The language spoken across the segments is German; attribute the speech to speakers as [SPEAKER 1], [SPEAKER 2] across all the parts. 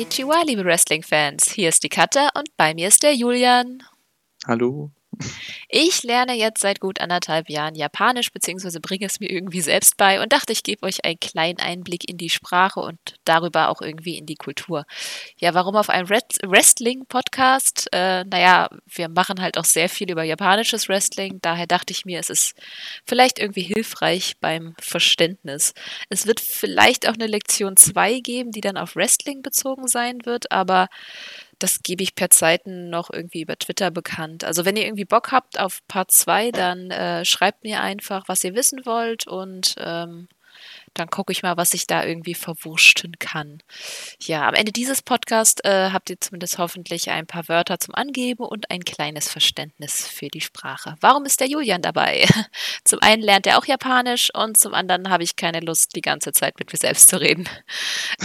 [SPEAKER 1] Konnichiwa, liebe Wrestling-Fans. Hier ist die Katja und bei mir ist der Julian.
[SPEAKER 2] Hallo.
[SPEAKER 1] Ich lerne jetzt seit gut anderthalb Jahren Japanisch, beziehungsweise bringe es mir irgendwie selbst bei und dachte, ich gebe euch einen kleinen Einblick in die Sprache und darüber auch irgendwie in die Kultur. Ja, warum auf einem Wrestling-Podcast? Äh, naja, wir machen halt auch sehr viel über japanisches Wrestling, daher dachte ich mir, es ist vielleicht irgendwie hilfreich beim Verständnis. Es wird vielleicht auch eine Lektion 2 geben, die dann auf Wrestling bezogen sein wird, aber das gebe ich per Zeiten noch irgendwie über Twitter bekannt. Also wenn ihr irgendwie Bock habt auf Part 2, dann äh, schreibt mir einfach, was ihr wissen wollt und ähm, dann gucke ich mal, was ich da irgendwie verwurschten kann. Ja, am Ende dieses Podcasts äh, habt ihr zumindest hoffentlich ein paar Wörter zum Angeben und ein kleines Verständnis für die Sprache. Warum ist der Julian dabei? Zum einen lernt er auch Japanisch und zum anderen habe ich keine Lust, die ganze Zeit mit mir selbst zu reden.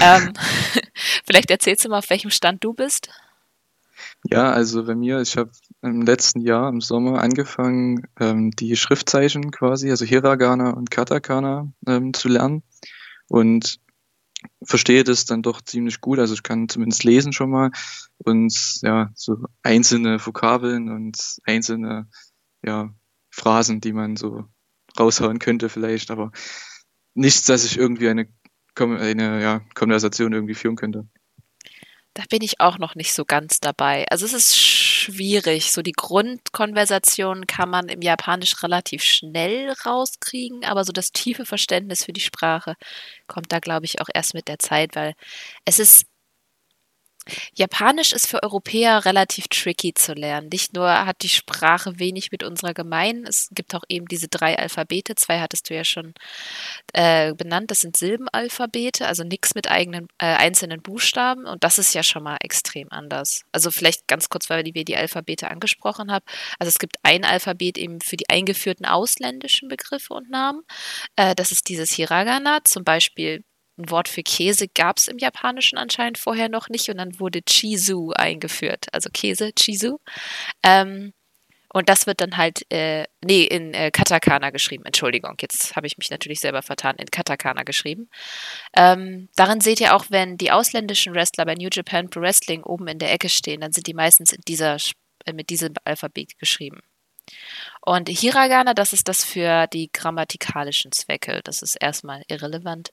[SPEAKER 1] Ähm, vielleicht erzählst du mal, auf welchem Stand du bist.
[SPEAKER 2] Ja, also bei mir, ich habe im letzten Jahr im Sommer angefangen, ähm, die Schriftzeichen quasi, also Hiragana und Katakana ähm, zu lernen und verstehe das dann doch ziemlich gut. Also ich kann zumindest lesen schon mal und ja, so einzelne Vokabeln und einzelne ja, Phrasen, die man so raushauen könnte vielleicht, aber nichts, dass ich irgendwie eine, eine ja, Konversation irgendwie führen könnte.
[SPEAKER 1] Da bin ich auch noch nicht so ganz dabei. Also es ist schwierig. So die Grundkonversation kann man im Japanisch relativ schnell rauskriegen, aber so das tiefe Verständnis für die Sprache kommt da, glaube ich, auch erst mit der Zeit, weil es ist Japanisch ist für Europäer relativ tricky zu lernen. Nicht nur hat die Sprache wenig mit unserer gemein, es gibt auch eben diese drei Alphabete. Zwei hattest du ja schon äh, benannt. Das sind Silbenalphabete, also nichts mit eigenen äh, einzelnen Buchstaben. Und das ist ja schon mal extrem anders. Also vielleicht ganz kurz, weil wir die Alphabete angesprochen haben. Also es gibt ein Alphabet eben für die eingeführten ausländischen Begriffe und Namen. Äh, das ist dieses Hiragana, zum Beispiel ein Wort für Käse gab es im Japanischen anscheinend vorher noch nicht und dann wurde Chizu eingeführt, also Käse, Chizu. Ähm, und das wird dann halt, äh, nee, in äh, Katakana geschrieben. Entschuldigung, jetzt habe ich mich natürlich selber vertan, in Katakana geschrieben. Ähm, darin seht ihr auch, wenn die ausländischen Wrestler bei New Japan Pro Wrestling oben in der Ecke stehen, dann sind die meistens in dieser, äh, mit diesem Alphabet geschrieben. Und Hiragana, das ist das für die grammatikalischen Zwecke. Das ist erstmal irrelevant.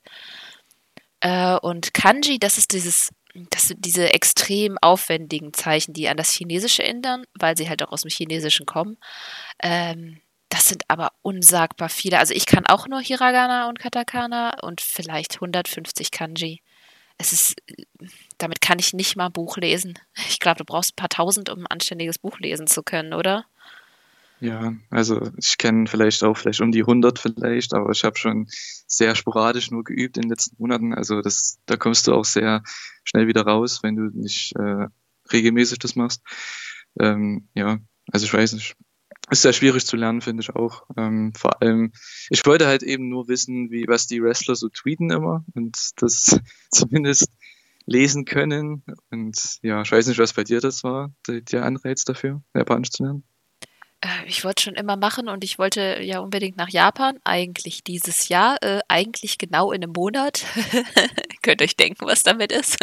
[SPEAKER 1] Äh, und Kanji, das ist dieses, das sind diese extrem aufwendigen Zeichen, die an das Chinesische ändern, weil sie halt auch aus dem Chinesischen kommen. Ähm, das sind aber unsagbar viele. Also ich kann auch nur Hiragana und Katakana und vielleicht 150 Kanji. Es ist, damit kann ich nicht mal Buch lesen. Ich glaube, du brauchst ein paar tausend, um ein anständiges Buch lesen zu können, oder?
[SPEAKER 2] Ja, also ich kenne vielleicht auch vielleicht um die 100 vielleicht, aber ich habe schon sehr sporadisch nur geübt in den letzten Monaten. Also das, da kommst du auch sehr schnell wieder raus, wenn du nicht äh, regelmäßig das machst. Ähm, ja, also ich weiß nicht. Ist sehr schwierig zu lernen, finde ich auch. Ähm, vor allem, ich wollte halt eben nur wissen, wie was die Wrestler so tweeten immer und das zumindest lesen können. Und ja, ich weiß nicht, was bei dir das war, der Anreiz dafür, Japanisch zu lernen.
[SPEAKER 1] Äh, ich wollte schon immer machen und ich wollte ja unbedingt nach Japan, eigentlich dieses Jahr, äh, eigentlich genau in einem Monat. Könnt euch denken, was damit ist.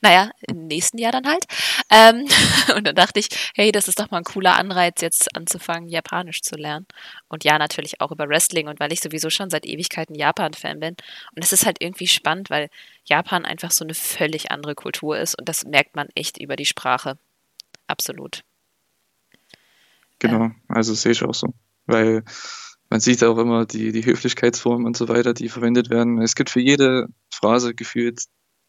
[SPEAKER 1] naja, im nächsten Jahr dann halt. Ähm, und dann dachte ich, hey, das ist doch mal ein cooler Anreiz, jetzt anzufangen, Japanisch zu lernen. Und ja, natürlich auch über Wrestling und weil ich sowieso schon seit Ewigkeiten Japan-Fan bin. Und es ist halt irgendwie spannend, weil Japan einfach so eine völlig andere Kultur ist und das merkt man echt über die Sprache. Absolut.
[SPEAKER 2] Genau, also sehe ich auch so. Weil man sieht auch immer die, die Höflichkeitsformen und so weiter, die verwendet werden. Es gibt für jede Phrase gefühlt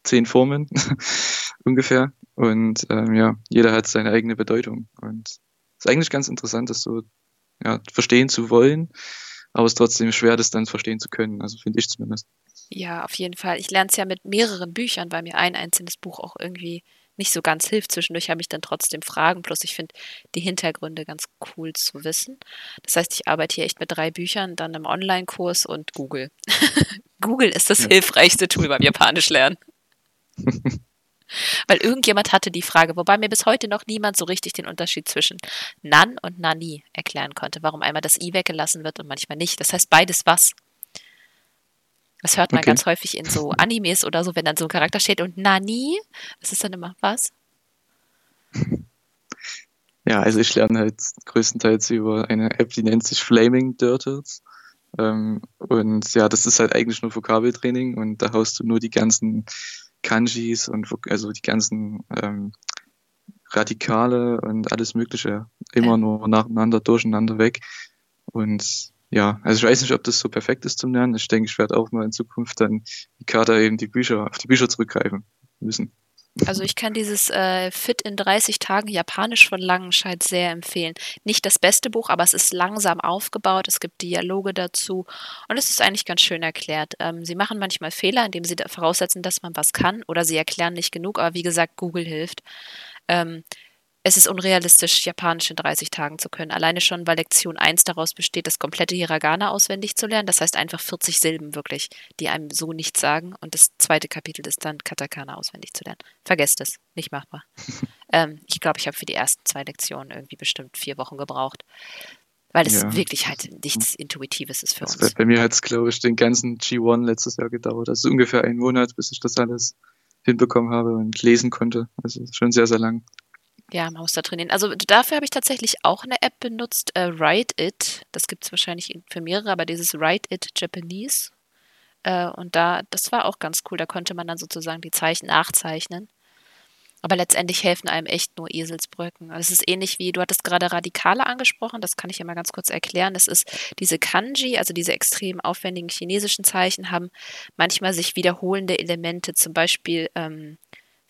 [SPEAKER 2] zehn Formen ungefähr. Und ähm, ja, jeder hat seine eigene Bedeutung. Und es ist eigentlich ganz interessant, das so ja, verstehen zu wollen, aber es ist trotzdem schwer, das dann verstehen zu können. Also finde ich zumindest.
[SPEAKER 1] Ja, auf jeden Fall. Ich lerne es ja mit mehreren Büchern, weil mir ein einzelnes Buch auch irgendwie nicht so ganz hilft. Zwischendurch habe ich dann trotzdem Fragen. Plus ich finde die Hintergründe ganz cool zu wissen. Das heißt, ich arbeite hier echt mit drei Büchern, dann einem Online-Kurs und Google. Google ist das ja. hilfreichste Tool beim Japanisch lernen. Weil irgendjemand hatte die Frage, wobei mir bis heute noch niemand so richtig den Unterschied zwischen Nan und Nani erklären konnte, warum einmal das I weggelassen wird und manchmal nicht. Das heißt beides was. Das hört man
[SPEAKER 2] Okay.
[SPEAKER 1] ganz häufig in so Animes oder so, wenn dann so ein Charakter steht und Nani, das ist dann immer was?
[SPEAKER 2] Ja, also ich lerne halt größtenteils über eine App, die nennt sich Flaming Dirtles. Ähm, und ja, das ist halt eigentlich nur Vokabeltraining und da haust du nur die ganzen Kanjis und also die ganzen ähm, Radikale und alles Mögliche immer nur nacheinander, durcheinander weg. Und ja, also ich weiß nicht, ob das so perfekt ist zum Lernen. Ich denke, ich werde auch mal in Zukunft dann wie Kater eben die Bücher, auf die Bücher zurückgreifen müssen.
[SPEAKER 1] Also ich kann dieses äh, Fit in 30 Tagen Japanisch von Langenscheid sehr empfehlen. Nicht das beste Buch, aber es ist langsam aufgebaut. Es gibt Dialoge dazu und es ist eigentlich ganz schön erklärt. Ähm, sie machen manchmal Fehler, indem sie voraussetzen, dass man was kann oder sie erklären nicht genug, aber wie gesagt, Google hilft. Ähm, es ist unrealistisch, Japanisch in 30 Tagen zu können. Alleine schon, weil Lektion 1 daraus besteht, das komplette Hiragana auswendig zu lernen. Das heißt einfach 40 Silben wirklich, die einem so nichts sagen. Und das zweite Kapitel ist dann Katakana auswendig zu lernen. Vergesst es, nicht machbar. ähm, ich glaube, ich habe für die ersten zwei Lektionen irgendwie bestimmt vier Wochen gebraucht. Weil es
[SPEAKER 2] Ja.
[SPEAKER 1] wirklich halt nichts Intuitives ist für
[SPEAKER 2] bei,
[SPEAKER 1] uns.
[SPEAKER 2] bei mir hat es, glaube ich, den ganzen G1 letztes Jahr gedauert. Also ungefähr einen Monat, bis ich das alles hinbekommen habe und lesen konnte. Also schon sehr, sehr lang.
[SPEAKER 1] Ja, man muss da trainieren. Also dafür habe ich tatsächlich auch eine App benutzt, äh, Write It. Das gibt es wahrscheinlich in- für mehrere, aber dieses Write It Japanese. Äh, und da, das war auch ganz cool. Da konnte man dann sozusagen die Zeichen nachzeichnen. Aber letztendlich helfen einem echt nur Eselsbrücken. Es ist ähnlich wie, du hattest gerade Radikale angesprochen, das kann ich ja mal ganz kurz erklären. Das ist diese Kanji, also diese extrem aufwendigen chinesischen Zeichen, haben manchmal sich wiederholende Elemente. Zum Beispiel ähm,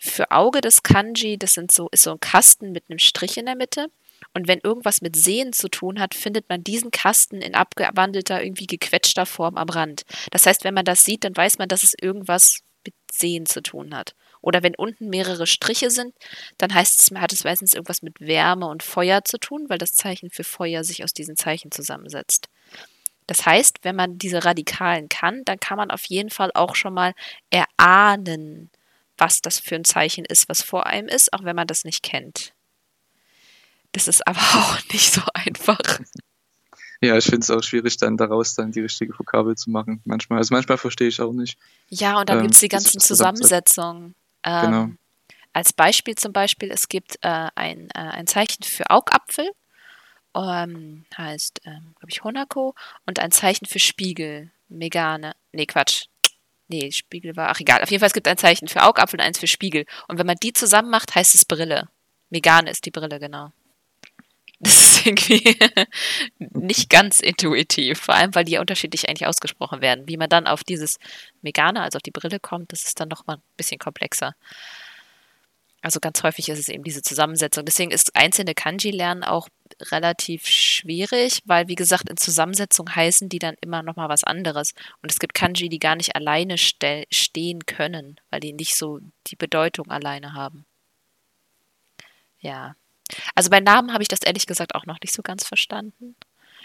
[SPEAKER 1] für Auge des Kanji, das sind so, ist so ein Kasten mit einem Strich in der Mitte. Und wenn irgendwas mit Sehen zu tun hat, findet man diesen Kasten in abgewandelter, irgendwie gequetschter Form am Rand. Das heißt, wenn man das sieht, dann weiß man, dass es irgendwas mit Sehen zu tun hat. Oder wenn unten mehrere Striche sind, dann heißt es, hat es meistens irgendwas mit Wärme und Feuer zu tun, weil das Zeichen für Feuer sich aus diesen Zeichen zusammensetzt. Das heißt, wenn man diese Radikalen kann, dann kann man auf jeden Fall auch schon mal erahnen, was das für ein Zeichen ist, was vor einem ist, auch wenn man das nicht kennt. Das ist aber auch nicht so einfach.
[SPEAKER 2] Ja, ich finde es auch schwierig, dann daraus dann die richtige Vokabel zu machen. Manchmal, also manchmal verstehe ich auch nicht.
[SPEAKER 1] Ja, und dann
[SPEAKER 2] Ähm,
[SPEAKER 1] gibt es die ganzen. Zusammensetzungen. Ähm,
[SPEAKER 2] Genau.
[SPEAKER 1] Als Beispiel zum Beispiel, es gibt äh, ein, äh, ein Zeichen für Augapfel, ähm, heißt, ähm, glaube ich, Honako, und ein Zeichen für Spiegel, Megane. Nee, Quatsch. Nee, Spiegel war, ach egal. Auf jeden Fall, es gibt ein Zeichen für Augapfel und eins für Spiegel. Und wenn man die zusammen macht, heißt es Brille. Megane ist die Brille, genau. Das ist irgendwie nicht ganz intuitiv, vor allem, weil die ja unterschiedlich eigentlich ausgesprochen werden. Wie man dann auf dieses Megane, also auf die Brille kommt, das ist dann nochmal ein bisschen komplexer. Also ganz häufig ist es eben diese Zusammensetzung. Deswegen ist einzelne Kanji lernen auch relativ schwierig, weil wie gesagt, in Zusammensetzung heißen die dann immer noch mal was anderes. Und es gibt Kanji, die gar nicht alleine ste stehen können, weil die nicht so die Bedeutung alleine haben. Ja. Also bei Namen habe ich das ehrlich gesagt auch noch nicht so ganz verstanden.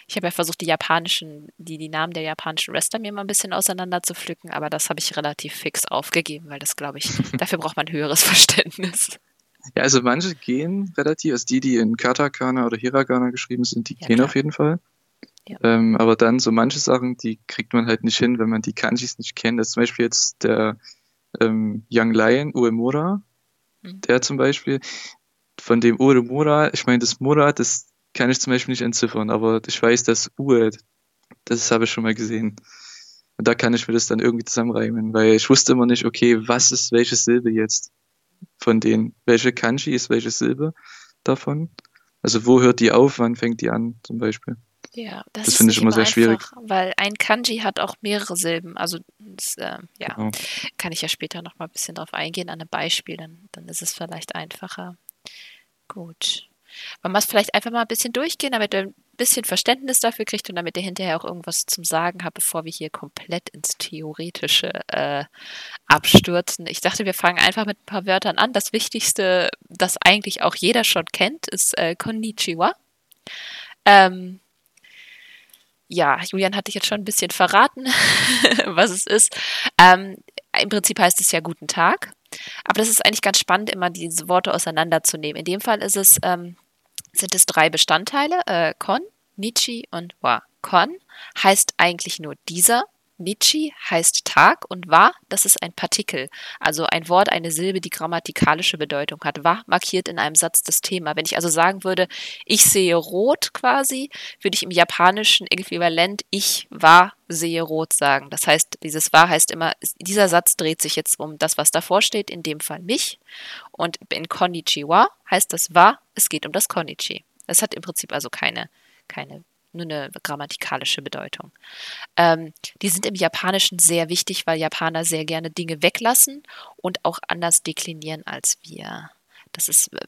[SPEAKER 1] Ich habe ja versucht, die japanischen, die, die Namen der japanischen Wrestler mir mal ein bisschen auseinander zu pflücken, aber das habe ich relativ fix aufgegeben, weil das, glaube ich, dafür braucht man höheres Verständnis.
[SPEAKER 2] Ja, also manche gehen relativ, also die, die in Katakana oder Hiragana geschrieben sind, die
[SPEAKER 1] Ja,
[SPEAKER 2] gehen
[SPEAKER 1] klar.
[SPEAKER 2] auf jeden Fall.
[SPEAKER 1] Ja.
[SPEAKER 2] Ähm, aber dann so manche Sachen, die kriegt man halt nicht hin, wenn man die Kanjis nicht kennt. Das ist zum Beispiel jetzt der ähm, Young Lion, Uemura,
[SPEAKER 1] Mhm.
[SPEAKER 2] der zum Beispiel, von dem Uemura, ich meine, das Mura, das kann ich zum Beispiel nicht entziffern, aber ich weiß, dass Ue, das habe ich schon mal gesehen. Und da kann ich mir das dann irgendwie zusammenreimen, weil ich wusste immer nicht, okay, was ist welche Silbe jetzt von denen? Welche Kanji ist welche Silbe davon? Also wo hört die auf, wann fängt die an zum Beispiel?
[SPEAKER 1] Ja, das,
[SPEAKER 2] Das finde ich immer sehr schwierig.
[SPEAKER 1] einfach, weil ein Kanji hat auch mehrere Silben. Also das, äh, ja,
[SPEAKER 2] Genau.
[SPEAKER 1] kann ich ja später noch mal ein bisschen drauf eingehen an einem Beispiel, dann, dann ist es vielleicht einfacher. Gut. Man muss vielleicht einfach mal ein bisschen durchgehen, damit ihr ein bisschen Verständnis dafür kriegt und damit ihr hinterher auch irgendwas zum Sagen habt, bevor wir hier komplett ins Theoretische äh, abstürzen. Ich dachte, wir fangen einfach mit ein paar Wörtern an. Das Wichtigste, das eigentlich auch jeder schon kennt, ist äh, Konnichiwa. Ähm, ja, Julian hatte ich jetzt schon ein bisschen verraten, was es ist. Ähm, Im Prinzip heißt es ja guten Tag. Aber das ist eigentlich ganz spannend, immer diese Worte auseinanderzunehmen. In dem Fall ist es, ähm, sind es drei Bestandteile, äh, Kon, Nichi und Wa. Kon heißt eigentlich nur dieser Nichi heißt Tag und wa, das ist ein Partikel, also ein Wort, eine Silbe, die grammatikalische Bedeutung hat. Wa markiert in einem Satz das Thema. Wenn ich also sagen würde, ich sehe rot quasi, würde ich im japanischen Äquivalent ich wa sehe rot sagen. Das heißt, dieses wa heißt immer, dieser Satz dreht sich jetzt um das, was davor steht, in dem Fall mich. Und in Konnichiwa heißt das wa, es geht um das Konnichi. Das hat im Prinzip also keine, keine nur eine grammatikalische Bedeutung. Ähm, die sind im Japanischen sehr wichtig, weil Japaner sehr gerne Dinge weglassen und auch anders deklinieren als wir. Das ist äh,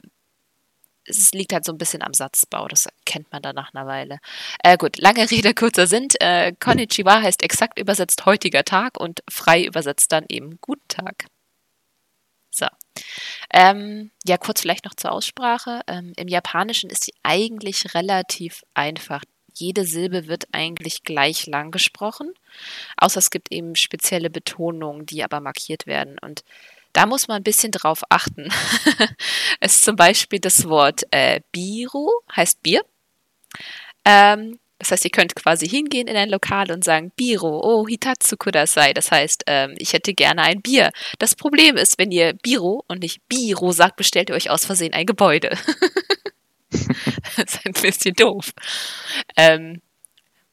[SPEAKER 1] es liegt halt so ein bisschen am Satzbau, das kennt man dann nach einer Weile. Äh, gut, lange Rede, kurzer Sinn. Äh, Konnichiwa heißt exakt übersetzt heutiger Tag und frei übersetzt dann eben guten Tag. So. Ähm, ja, kurz vielleicht noch zur Aussprache. Ähm, Im Japanischen ist sie eigentlich relativ einfach jede Silbe wird eigentlich gleich lang gesprochen, außer es gibt eben spezielle Betonungen, die aber markiert werden. Und da muss man ein bisschen drauf achten. es ist zum Beispiel das Wort äh, Biru, heißt Bier. Ähm, das heißt, ihr könnt quasi hingehen in ein Lokal und sagen, Biro, oh, Hitatsu kudasai. Das heißt, ähm, ich hätte gerne ein Bier. Das Problem ist, wenn ihr Biro und nicht Biro sagt, bestellt ihr euch aus Versehen ein Gebäude. das ist ein bisschen doof. Ähm,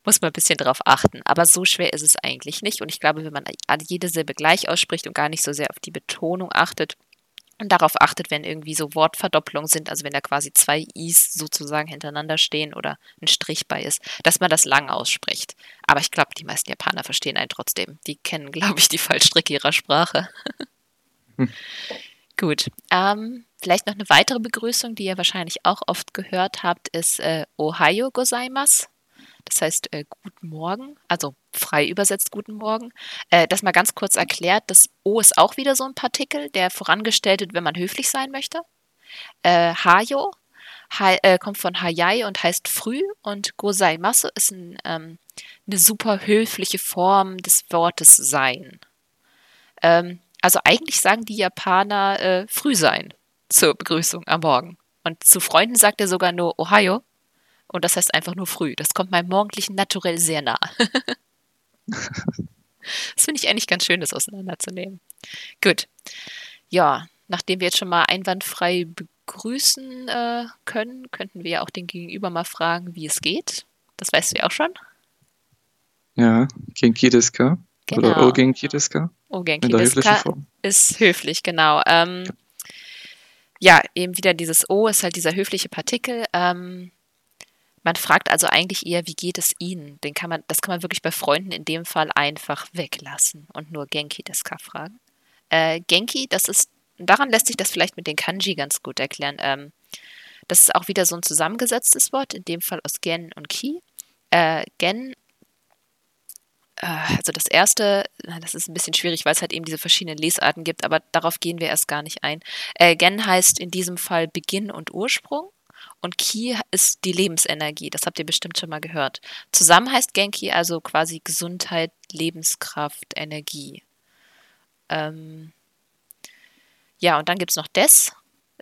[SPEAKER 1] muss man ein bisschen drauf achten. Aber so schwer ist es eigentlich nicht. Und ich glaube, wenn man jede Silbe gleich ausspricht und gar nicht so sehr auf die Betonung achtet und darauf achtet, wenn irgendwie so Wortverdopplungen sind, also wenn da quasi zwei Is sozusagen hintereinander stehen oder ein Strich bei ist, dass man das lang ausspricht. Aber ich glaube, die meisten Japaner verstehen einen trotzdem. Die kennen, glaube ich, die Fallstricke ihrer Sprache. hm. Gut. Ähm, vielleicht noch eine weitere Begrüßung, die ihr wahrscheinlich auch oft gehört habt, ist äh, Ohayo gozaimasu. Das heißt äh, Guten Morgen, also frei übersetzt Guten Morgen. Äh, das mal ganz kurz erklärt. Das O ist auch wieder so ein Partikel, der vorangestellt wird, wenn man höflich sein möchte. Äh, Hayo ha äh, kommt von Hayai und heißt früh und Gozaimasu ist ein, ähm, eine super höfliche Form des Wortes sein. Ähm, also eigentlich sagen die Japaner äh, früh sein zur Begrüßung am Morgen. Und zu Freunden sagt er sogar nur Ohio. Und das heißt einfach nur früh. Das kommt meinem morgendlichen Naturell sehr nah. das finde ich eigentlich ganz schön, das auseinanderzunehmen. Gut. Ja, nachdem wir jetzt schon mal einwandfrei begrüßen äh, können, könnten wir ja auch den Gegenüber mal fragen, wie es geht. Das weißt du ja auch schon.
[SPEAKER 2] Ja, Genki desu ka? Genau. Oder Ogenki desu ka?
[SPEAKER 1] Ogenki desu ka ist höflich, genau. Ähm, ja. ja. eben wieder dieses O ist halt dieser höfliche Partikel. Ähm, man fragt also eigentlich eher, wie geht es Ihnen? Den kann man, das kann man wirklich bei Freunden in dem Fall einfach weglassen und nur Genki desu ka fragen. Äh, Genki, das ist, daran lässt sich das vielleicht mit den Kanji ganz gut erklären. Ähm, das ist auch wieder so ein zusammengesetztes Wort, in dem Fall aus Gen und Ki. Äh, Gen also das erste, das ist ein bisschen schwierig, weil es halt eben diese verschiedenen Lesarten gibt, aber darauf gehen wir erst gar nicht ein. Äh, Gen heißt in diesem Fall Beginn und Ursprung. Und Ki ist die Lebensenergie, das habt ihr bestimmt schon mal gehört. Zusammen heißt Genki also quasi Gesundheit, Lebenskraft, Energie. Ähm ja, und dann gibt es noch Des,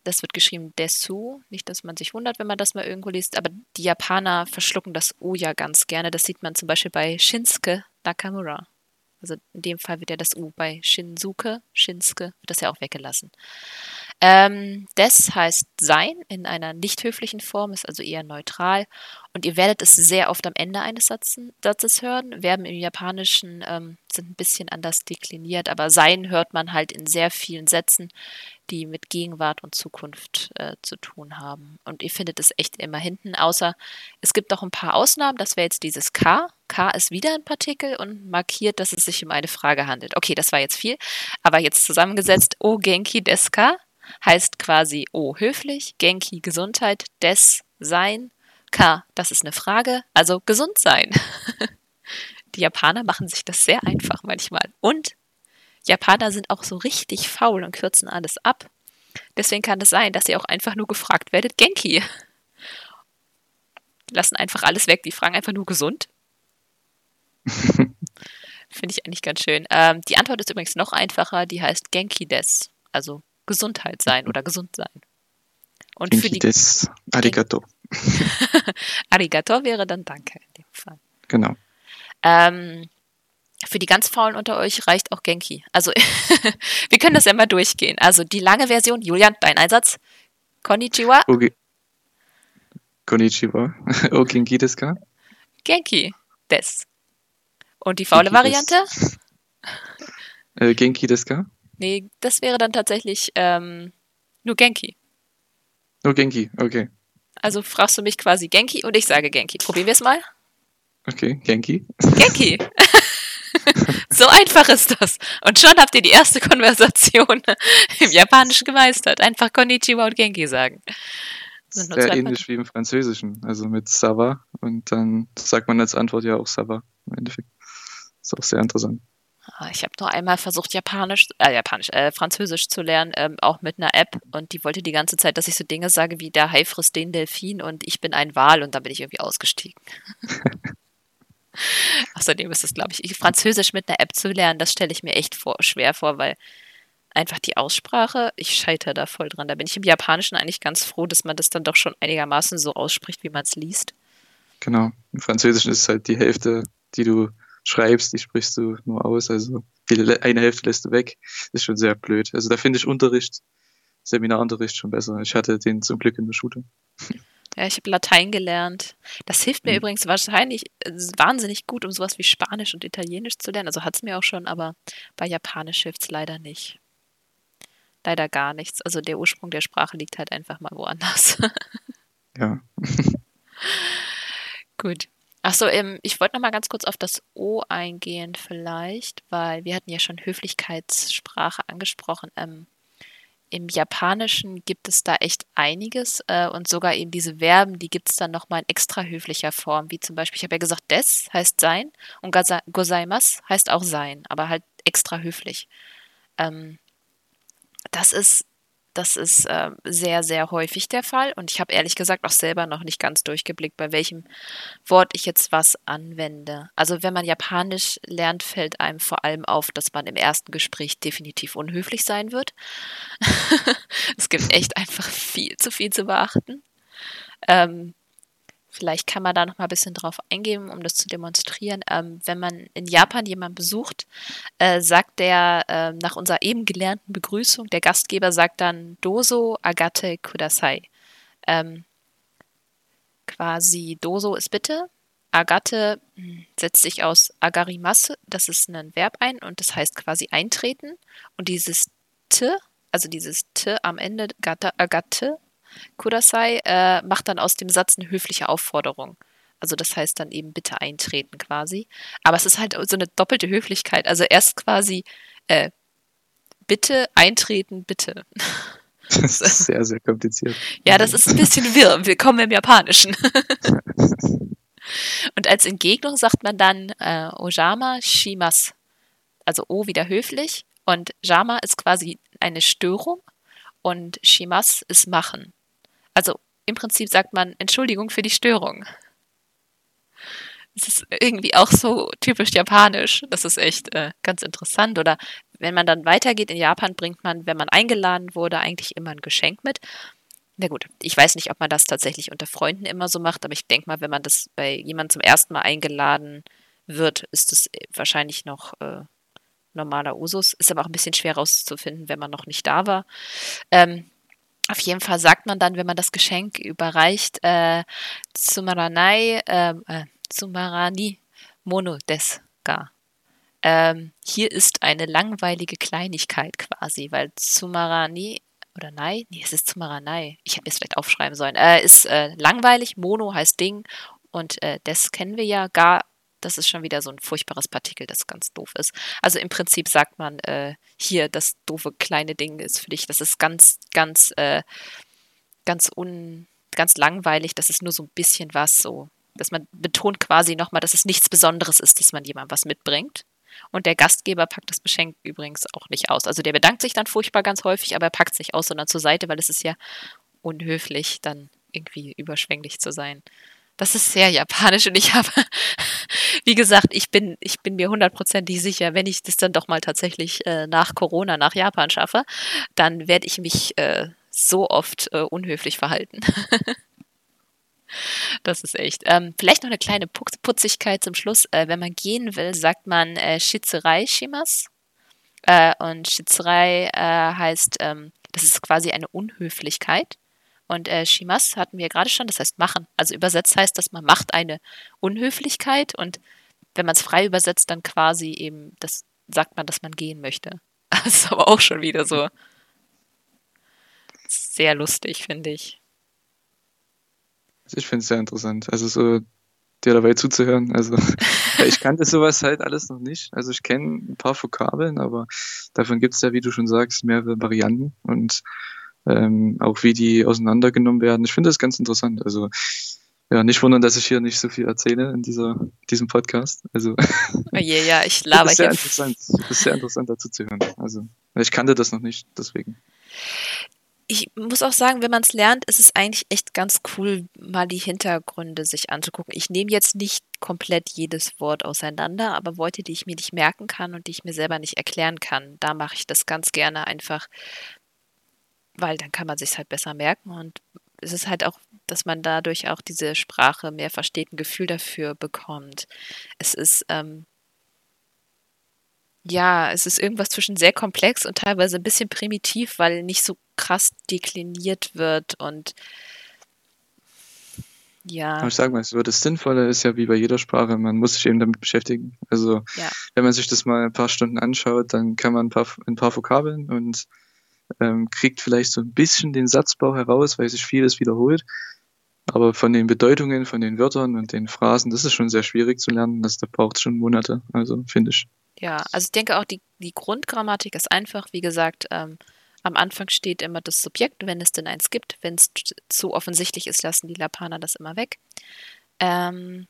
[SPEAKER 1] das wird geschrieben Desu. Nicht, dass man sich wundert, wenn man das mal irgendwo liest, aber die Japaner verschlucken das O ja ganz gerne. Das sieht man zum Beispiel bei Shinsuke Nakamura. Also in dem Fall wird ja das U bei Shinsuke, Shinsuke, wird das ja auch weggelassen. Ähm, des heißt sein in einer nicht höflichen Form, ist also eher neutral. Und ihr werdet es sehr oft am Ende eines Satzen, Satzes hören. Verben im Japanischen ähm, sind ein bisschen anders dekliniert, aber sein hört man halt in sehr vielen Sätzen, die mit Gegenwart und Zukunft äh, zu tun haben. Und ihr findet es echt immer hinten, außer es gibt noch ein paar Ausnahmen. Das wäre jetzt dieses K. K ist wieder ein Partikel und markiert, dass es sich um eine Frage handelt. Okay, das war jetzt viel, aber jetzt zusammengesetzt O Genki Deska heißt quasi O höflich, Genki Gesundheit, Des sein, K das ist eine Frage, also gesund sein. Die Japaner machen sich das sehr einfach manchmal. Und Japaner sind auch so richtig faul und kürzen alles ab. Deswegen kann es sein, dass ihr auch einfach nur gefragt werdet, Genki. Lassen einfach alles weg. Die fragen einfach nur gesund. Finde ich eigentlich ganz schön. Ähm, die Antwort ist übrigens noch einfacher. Die heißt Genki des. Also Gesundheit sein oder gesund sein.
[SPEAKER 2] Und für die des Arigato.
[SPEAKER 1] Arigato wäre dann Danke in dem Fall.
[SPEAKER 2] Genau.
[SPEAKER 1] Ähm, Für die ganz Faulen unter euch reicht auch Genki. Also, wir können das ja mal durchgehen. Also, die lange Version, Julian, dein Einsatz. Konnichiwa.
[SPEAKER 2] Okay. Konnichiwa. O Genki desu ka?
[SPEAKER 1] Genki des. Und die faule
[SPEAKER 2] Genki
[SPEAKER 1] Variante?
[SPEAKER 2] des. Äh, Genki desu ka?
[SPEAKER 1] Nee, das wäre dann tatsächlich ähm, nur Genki.
[SPEAKER 2] Oh, Genki, okay.
[SPEAKER 1] Also fragst du mich quasi Genki und ich sage Genki. Probieren wir es mal.
[SPEAKER 2] Okay, Genki.
[SPEAKER 1] Genki. so einfach ist das. Und schon habt ihr die erste Konversation im Japanischen gemeistert. Einfach Konnichiwa und Genki sagen. Sind nur
[SPEAKER 2] Sehr ähnlich wie im Französischen, also mit Sava. Und dann sagt man als Antwort ja auch Sava im Endeffekt. Ist auch sehr interessant.
[SPEAKER 1] Ah, Ich habe nur einmal versucht, Japanisch, äh, Japanisch, äh, Französisch zu lernen, ähm, auch mit einer App. Und die wollte die ganze Zeit, dass ich so Dinge sage wie der Hai frisst den Delfin und ich bin ein Wal und dann bin ich irgendwie ausgestiegen. Außerdem ist es, glaube ich, Französisch mit einer App zu lernen, das stelle ich mir echt vor, schwer vor, weil einfach die Aussprache, ich scheitere da voll dran. Da bin ich im Japanischen eigentlich ganz froh, dass man das dann doch schon einigermaßen so ausspricht, wie man es liest.
[SPEAKER 2] Genau. Im Französischen ist es halt die Hälfte, die du schreibst, die sprichst du nur aus. Also die eine Hälfte lässt du weg. ist schon sehr blöd. Also da finde ich Unterricht, Seminarunterricht schon besser. Ich hatte den zum Glück in der Schule.
[SPEAKER 1] Ja, ich habe Latein gelernt. Das hilft mir
[SPEAKER 2] Mhm.
[SPEAKER 1] übrigens wahrscheinlich äh, wahnsinnig gut, um sowas wie Spanisch und Italienisch zu lernen. Also hat es mir auch schon, aber bei Japanisch hilft es leider nicht. Leider gar nichts. Also der Ursprung der Sprache liegt halt einfach mal woanders.
[SPEAKER 2] Ja.
[SPEAKER 1] Gut. Achso, ähm, ich wollte noch mal ganz kurz auf das O eingehen vielleicht, weil wir hatten ja schon Höflichkeitssprache angesprochen. Ähm, Im Japanischen gibt es da echt einiges äh, und sogar eben diese Verben, die gibt es dann noch mal in extra höflicher Form, wie zum Beispiel, ich habe ja gesagt, des heißt sein und gozaimasu heißt auch sein, aber halt extra höflich. Ähm, das ist, das ist äh, sehr, sehr häufig der Fall und ich habe ehrlich gesagt auch selber noch nicht ganz durchgeblickt, bei welchem Wort ich jetzt was anwende. Also wenn man Japanisch lernt, fällt einem vor allem auf, dass man im ersten Gespräch definitiv unhöflich sein wird. es gibt echt einfach viel zu viel zu beachten. Ähm, vielleicht kann man da noch mal ein bisschen drauf eingehen, um das zu demonstrieren. Ähm, wenn man in Japan jemanden besucht, äh, sagt der äh, nach unserer eben gelernten Begrüßung, der Gastgeber sagt dann Doso agate kudasai. Ähm, quasi Doso ist bitte. Agate mh, setzt sich aus agarimasu, das ist ein Verb ein und das heißt quasi eintreten. Und dieses t, also dieses t am Ende, gata, agate, kudasai, äh, macht dann aus dem Satz eine höfliche Aufforderung. Also das heißt dann eben bitte eintreten quasi. Aber es ist halt so eine doppelte Höflichkeit. Also erst quasi äh, bitte eintreten, bitte.
[SPEAKER 2] Das ist sehr, sehr kompliziert.
[SPEAKER 1] Ja, das ist ein bisschen wirr. Willkommen im Japanischen. Und als Entgegnung sagt man dann äh, Ojama shimas. Also O wieder höflich und Jama ist quasi eine Störung und shimas ist machen. Also im Prinzip sagt man Entschuldigung für die Störung. Das ist irgendwie auch so typisch japanisch. Das ist echt äh, ganz interessant. Oder wenn man dann weitergeht in Japan, bringt man, wenn man eingeladen wurde, eigentlich immer ein Geschenk mit. Na gut, ich weiß nicht, ob man das tatsächlich unter Freunden immer so macht, aber ich denke mal, wenn man das bei jemandem zum ersten Mal eingeladen wird, ist es wahrscheinlich noch äh, normaler Usus. Ist aber auch ein bisschen schwer rauszufinden, wenn man noch nicht da war. Ähm, auf jeden Fall sagt man dann, wenn man das Geschenk überreicht, äh, Tsumaranai, äh, äh, Tsumarani Mono des ga. Ähm, hier ist eine langweilige Kleinigkeit quasi, weil Tsumarani oder Nai, nee, es ist Tsumaranai. Ich hätte es vielleicht aufschreiben sollen. Äh, ist äh, langweilig, Mono heißt Ding und äh, des kennen wir ja, gar, das ist schon wieder so ein furchtbares Partikel, das ganz doof ist. Also im Prinzip sagt man äh, hier, das doofe kleine Ding ist für dich, das ist ganz, ganz, äh, ganz un, ganz langweilig, das ist nur so ein bisschen was so, dass man betont quasi nochmal, dass es nichts Besonderes ist, dass man jemandem was mitbringt. Und der Gastgeber packt das Geschenk übrigens auch nicht aus. Also der bedankt sich dann furchtbar ganz häufig, aber er packt es nicht aus, sondern zur Seite, weil es ist ja unhöflich, dann irgendwie überschwänglich zu sein. Das ist sehr japanisch und ich habe, wie gesagt, ich bin, ich bin mir hundertprozentig sicher, wenn ich das dann doch mal tatsächlich äh, nach Corona nach Japan schaffe, dann werde ich mich äh, so oft äh, unhöflich verhalten. Das ist echt. Ähm, vielleicht noch eine kleine Putzigkeit zum Schluss. Äh, wenn man gehen will, sagt man äh, Schizerei Shimas. Äh, und Schizerei äh, heißt, ähm, das ist quasi eine Unhöflichkeit. Und äh, Shimas hatten wir gerade schon, das heißt machen. Also übersetzt heißt das, man macht eine Unhöflichkeit und wenn man es frei übersetzt, dann quasi eben, das sagt man, dass man gehen möchte. Das ist aber auch schon wieder so sehr lustig, finde ich.
[SPEAKER 2] Ich finde es sehr interessant. Also so dir dabei zuzuhören. Also ich kannte sowas halt alles noch nicht. Also ich kenne ein paar Vokabeln, aber davon gibt es ja, wie du schon sagst, mehrere Varianten und ähm, auch wie die auseinandergenommen werden. Ich finde das ganz interessant. Also ja, nicht wundern, dass ich hier nicht so viel erzähle in dieser, diesem Podcast. Also,
[SPEAKER 1] oh je, ja, ich laber
[SPEAKER 2] das ist sehr interessant. Das ist sehr interessant dazu zu hören. Also, ich kannte das noch nicht, deswegen
[SPEAKER 1] ich muss auch sagen, wenn man es lernt, ist es eigentlich echt ganz cool, mal die Hintergründe sich anzugucken. Ich nehme jetzt nicht komplett jedes Wort auseinander, aber Worte, die ich mir nicht merken kann und die ich mir selber nicht erklären kann, da mache ich das ganz gerne einfach, weil dann kann man sich halt besser merken und es ist halt auch, dass man dadurch auch diese Sprache mehr versteht, ein Gefühl dafür bekommt. Es ist ähm, ja, es ist irgendwas zwischen sehr komplex und teilweise ein bisschen primitiv, weil nicht so krass dekliniert wird und ja.
[SPEAKER 2] Aber ich sage mal, so das Sinnvolle ist ja wie bei jeder Sprache, man muss sich eben damit beschäftigen. Also ja. wenn man sich das mal ein paar Stunden anschaut, dann kann man ein paar, ein paar Vokabeln und ähm, kriegt vielleicht so ein bisschen den Satzbau heraus, weil sich vieles wiederholt. Aber von den Bedeutungen, von den Wörtern und den Phrasen, das ist schon sehr schwierig zu lernen. Das, da braucht schon Monate, also finde ich.
[SPEAKER 1] Ja, also ich denke auch, die, die Grundgrammatik ist einfach, wie gesagt, ähm, am Anfang steht immer das Subjekt, wenn es denn eins gibt. Wenn es zu offensichtlich ist, lassen die Japaner das immer weg. Ähm,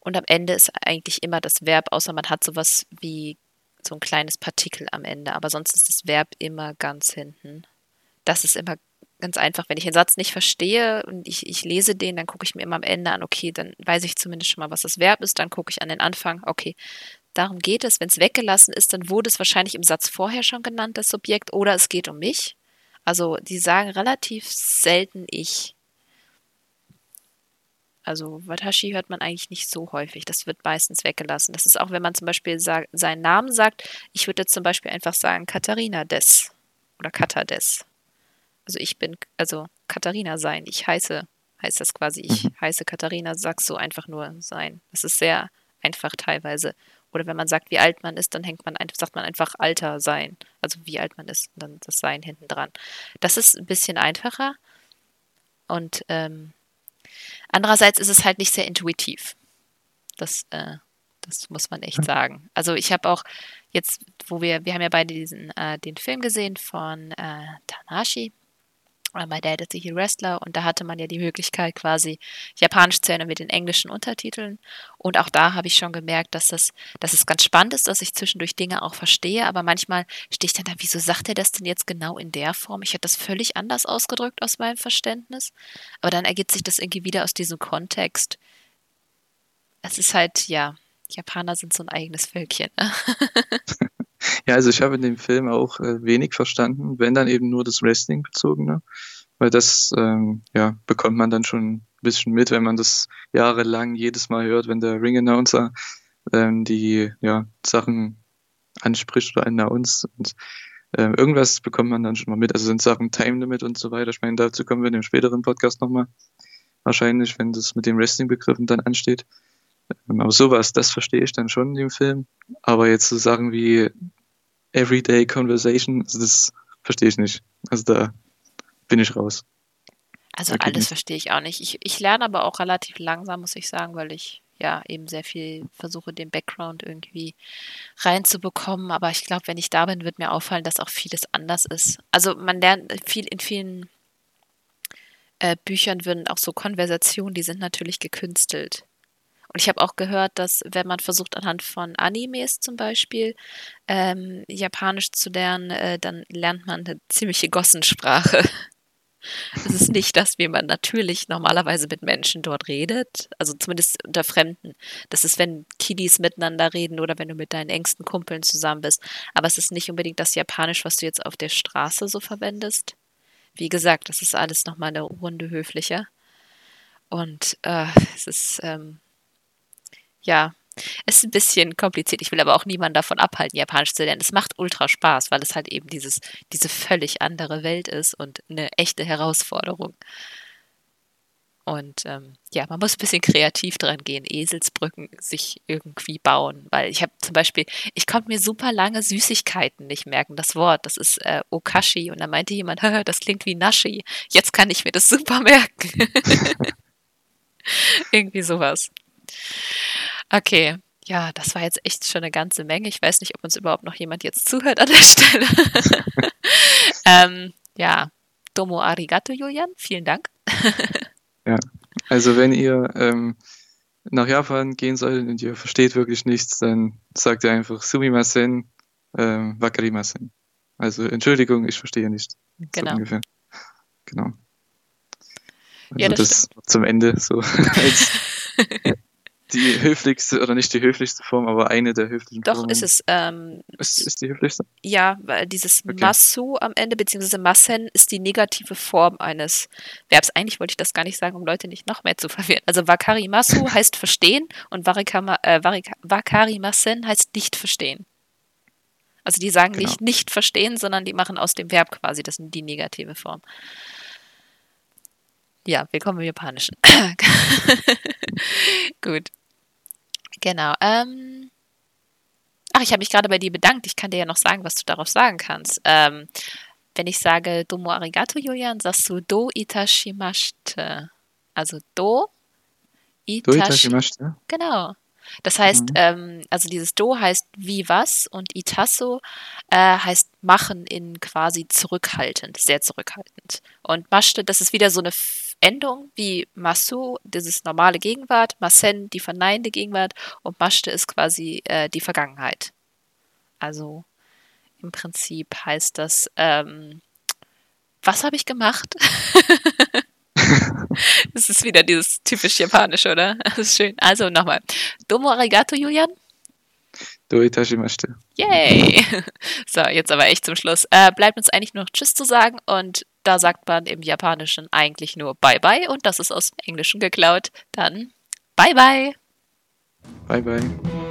[SPEAKER 1] und am Ende ist eigentlich immer das Verb, außer man hat sowas wie so ein kleines Partikel am Ende. Aber sonst ist das Verb immer ganz hinten. Das ist immer ganz einfach. Wenn ich einen Satz nicht verstehe und ich, ich lese den, dann gucke ich mir immer am Ende an, okay, dann weiß ich zumindest schon mal, was das Verb ist. Dann gucke ich an den Anfang, okay, Darum geht es. Wenn es weggelassen ist, dann wurde es wahrscheinlich im Satz vorher schon genannt, das Subjekt, oder es geht um mich. Also die sagen relativ selten ich. Also Watashi hört man eigentlich nicht so häufig. Das wird meistens weggelassen. Das ist auch, wenn man zum Beispiel seinen Namen sagt. Ich würde jetzt zum Beispiel einfach sagen Katharina des oder Kata des. Also ich bin, also Katharina sein. Ich heiße, heißt das quasi. Ich mhm. heiße Katharina, sagst du einfach nur sein. Das ist sehr einfach teilweise. Oder wenn man sagt, wie alt man ist, dann hängt man einfach, sagt man einfach Alter sein. Also wie alt man ist und dann das Sein hinten dran. Das ist ein bisschen einfacher. Und ähm, andererseits ist es halt nicht sehr intuitiv. Das, äh, das muss man echt sagen. Also ich habe auch jetzt, wo wir, wir haben ja beide diesen, äh, den Film gesehen von äh, Tanashi, My Dad is a Heel Wrestler und da hatte man ja die Möglichkeit quasi Japanisch zu hören mit den englischen Untertiteln und auch da habe ich schon gemerkt, dass das, dass es ganz spannend ist, dass ich zwischendurch Dinge auch verstehe, aber manchmal stehe ich dann da, wieso sagt er das denn jetzt genau in der Form? Ich hätte das völlig anders ausgedrückt aus meinem Verständnis, aber dann ergibt sich das irgendwie wieder aus diesem Kontext. Es ist halt, ja, Japaner sind so ein eigenes Völkchen. Ne?
[SPEAKER 2] Ja, also ich habe in dem Film auch äh, wenig verstanden, wenn dann eben nur das Wrestling bezogene, weil das ähm, ja bekommt man dann schon ein bisschen mit, wenn man das jahrelang jedes Mal hört, wenn der Ring Announcer ähm, die ja Sachen anspricht oder announce und äh, irgendwas bekommt man dann schon mal mit. Also sind Sachen Time Limit und so weiter. Ich meine, dazu kommen wir in dem späteren Podcast nochmal. Wahrscheinlich, wenn das mit den Wrestling-Begriffen dann ansteht. Ähm, aber sowas, das verstehe ich dann schon in dem Film. Aber jetzt so Sachen wie Everyday Conversation, also das verstehe ich nicht. Also da bin ich raus.
[SPEAKER 1] Also okay. alles verstehe ich auch nicht. Ich, ich lerne aber auch relativ langsam, muss ich sagen, weil ich ja eben sehr viel versuche, den Background irgendwie reinzubekommen. Aber ich glaube, wenn ich da bin, wird mir auffallen, dass auch vieles anders ist. Also man lernt viel in vielen äh, Büchern würden auch so Konversationen, die sind natürlich gekünstelt. Und ich habe auch gehört, dass wenn man versucht, anhand von Animes zum Beispiel ähm, Japanisch zu lernen, äh, dann lernt man eine ziemliche Gossensprache. Es ist nicht das, wie man natürlich normalerweise mit Menschen dort redet, also zumindest unter Fremden. Das ist, wenn Kiddies miteinander reden oder wenn du mit deinen engsten Kumpeln zusammen bist. Aber es ist nicht unbedingt das Japanisch, was du jetzt auf der Straße so verwendest. Wie gesagt, das ist alles nochmal eine Runde höflicher. Und äh, es ist, ähm, ja, es ist ein bisschen kompliziert. Ich will aber auch niemanden davon abhalten, Japanisch zu lernen. Es macht ultra Spaß, weil es halt eben dieses, diese völlig andere Welt ist und eine echte Herausforderung. Und ähm, ja, man muss ein bisschen kreativ dran gehen, Eselsbrücken sich irgendwie bauen. Weil ich habe zum Beispiel, ich konnte mir super lange Süßigkeiten nicht merken, das Wort. Das ist äh, Okashi. Und da meinte jemand, das klingt wie Nashi. Jetzt kann ich mir das super merken. irgendwie sowas. Okay. Ja, das war jetzt echt schon eine ganze Menge. Ich weiß nicht, ob uns überhaupt noch jemand jetzt zuhört an der Stelle. ähm, ja, Domo arigato, Julian. Vielen Dank.
[SPEAKER 2] Ja, also wenn ihr ähm, nach Japan gehen solltet und ihr versteht wirklich nichts, dann sagt ihr einfach Sumimasen, ähm, Wakarimasen. Also Entschuldigung, ich verstehe nicht.
[SPEAKER 1] Genau. So ungefähr.
[SPEAKER 2] Genau. Also ja, das, das zum Ende so die höflichste, oder nicht die höflichste Form, aber eine der höflichen
[SPEAKER 1] Doch,
[SPEAKER 2] Formen.
[SPEAKER 1] ist es. Ähm,
[SPEAKER 2] ist, ist die höflichste?
[SPEAKER 1] Ja, weil dieses okay. Masu am Ende, beziehungsweise Massen, ist die negative Form eines Verbs. Eigentlich wollte ich das gar nicht sagen, um Leute nicht noch mehr zu verwirren. Also Wakari Masu heißt verstehen und Warikama, äh, Wakari Masen heißt nicht verstehen. Also die sagen genau. nicht nicht verstehen, sondern die machen aus dem Verb quasi, das die negative Form. Ja, willkommen im Japanischen. Gut. Genau. Ähm, ach, ich habe mich gerade bei dir bedankt. Ich kann dir ja noch sagen, was du darauf sagen kannst. Ähm, wenn ich sage Domo arigato, Julian, sagst du Do itashimashite. Also Do
[SPEAKER 2] itashimashite.
[SPEAKER 1] Genau. Das heißt, mhm. ähm, also dieses Do heißt wie was und Itasso äh, heißt machen in quasi zurückhaltend, sehr zurückhaltend. Und Mashte, das ist wieder so eine Endung wie Masu, dieses normale Gegenwart, Masen, die verneinende Gegenwart und Mashte ist quasi äh, die Vergangenheit. Also im Prinzip heißt das, ähm, was habe ich gemacht? das ist wieder dieses typisch japanische, oder? Das ist schön. Also nochmal. Domo arigato, Julian.
[SPEAKER 2] Do itashimashite.
[SPEAKER 1] Yay! So, jetzt aber echt zum Schluss. Äh, bleibt uns eigentlich nur noch Tschüss zu sagen und da sagt man im Japanischen eigentlich nur Bye Bye und das ist aus dem Englischen geklaut. Dann Bye Bye!
[SPEAKER 2] Bye Bye.